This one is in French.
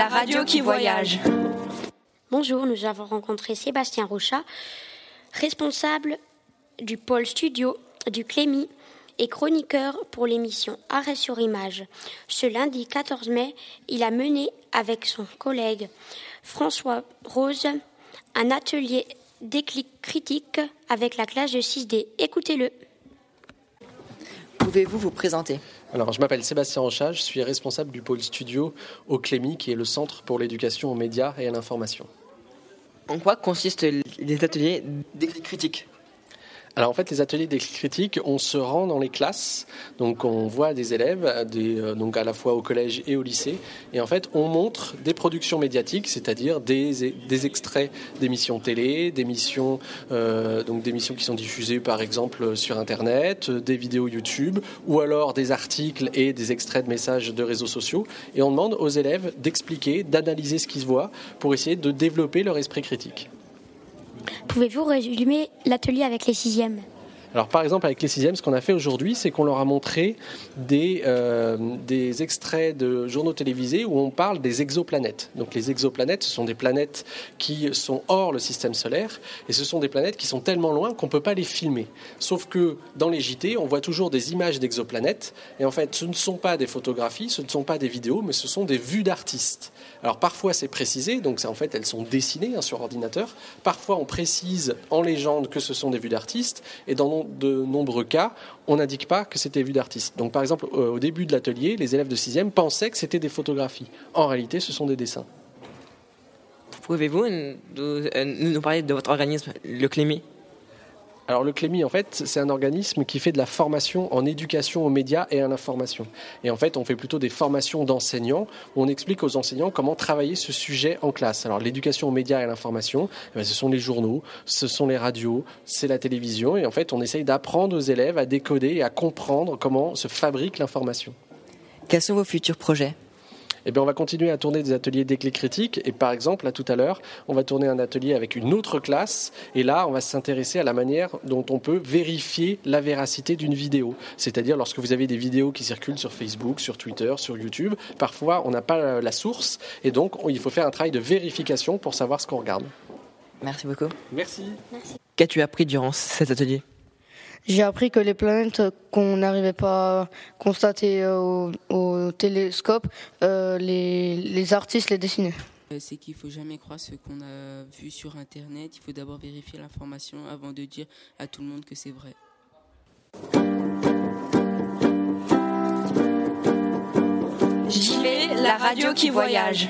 la radio qui voyage. Bonjour, nous avons rencontré Sébastien Rochat, responsable du pôle studio du Clémy et chroniqueur pour l'émission Arrêt sur image. Ce lundi 14 mai, il a mené avec son collègue François Rose un atelier déclic critique avec la classe de 6D. Écoutez-le. Pouvez-vous vous présenter? Alors, je m'appelle Sébastien Rochat, je suis responsable du pôle studio au Clémy, qui est le centre pour l'éducation aux médias et à l'information. En quoi consistent les ateliers d'écrit critique? Alors en fait, les ateliers d'écrit critique, on se rend dans les classes, donc on voit des élèves, euh, donc à la fois au collège et au lycée, et en fait on montre des productions médiatiques, c'est-à-dire des, extraits d'émissions télé, d'émissions euh, donc qui sont diffusées par exemple sur Internet, des vidéos YouTube, ou alors des articles et des extraits de messages de réseaux sociaux, et on demande aux élèves d'expliquer, d'analyser ce qui se voit pour essayer de développer leur esprit critique. Pouvez-vous résumer l'atelier avec les sixièmes? Alors par exemple avec les sixièmes, ce qu'on a fait aujourd'hui, c'est qu'on leur a montré des, euh, des extraits de journaux télévisés où on parle des exoplanètes. Donc les exoplanètes, ce sont des planètes qui sont hors le système solaire et ce sont des planètes qui sont tellement loin qu'on ne peut pas les filmer. Sauf que dans les JT, on voit toujours des images d'exoplanètes et en fait ce ne sont pas des photographies, ce ne sont pas des vidéos, mais ce sont des vues d'artistes. Alors parfois c'est précisé, donc en fait elles sont dessinées hein, sur ordinateur. Parfois on précise en légende que ce sont des vues d'artistes et dans de nombreux cas, on n'indique pas que c'était vu d'artiste. Donc par exemple, euh, au début de l'atelier, les élèves de 6e pensaient que c'était des photographies. En réalité, ce sont des dessins. Pouvez-vous nous parler de votre organisme, le Clémy alors le Clémy, en fait, c'est un organisme qui fait de la formation en éducation aux médias et à l'information. Et en fait, on fait plutôt des formations d'enseignants où on explique aux enseignants comment travailler ce sujet en classe. Alors l'éducation aux médias et à l'information, eh ce sont les journaux, ce sont les radios, c'est la télévision. Et en fait, on essaye d'apprendre aux élèves à décoder et à comprendre comment se fabrique l'information. Quels sont vos futurs projets? Eh bien, on va continuer à tourner des ateliers d'éclés critiques. Et par exemple, là tout à l'heure, on va tourner un atelier avec une autre classe. Et là, on va s'intéresser à la manière dont on peut vérifier la véracité d'une vidéo. C'est-à-dire lorsque vous avez des vidéos qui circulent sur Facebook, sur Twitter, sur YouTube, parfois on n'a pas la source. Et donc, il faut faire un travail de vérification pour savoir ce qu'on regarde. Merci beaucoup. Merci. Merci. Qu'as-tu appris durant cet atelier? J'ai appris que les planètes qu'on n'arrivait pas à constater au, télescope, euh, les, artistes les dessinaient. Euh, c'est qu'il faut jamais croire ce qu'on a vu sur Internet. Il faut d'abord vérifier l'information avant de dire à tout le monde que c'est vrai. J'y vais, la radio qui voyage.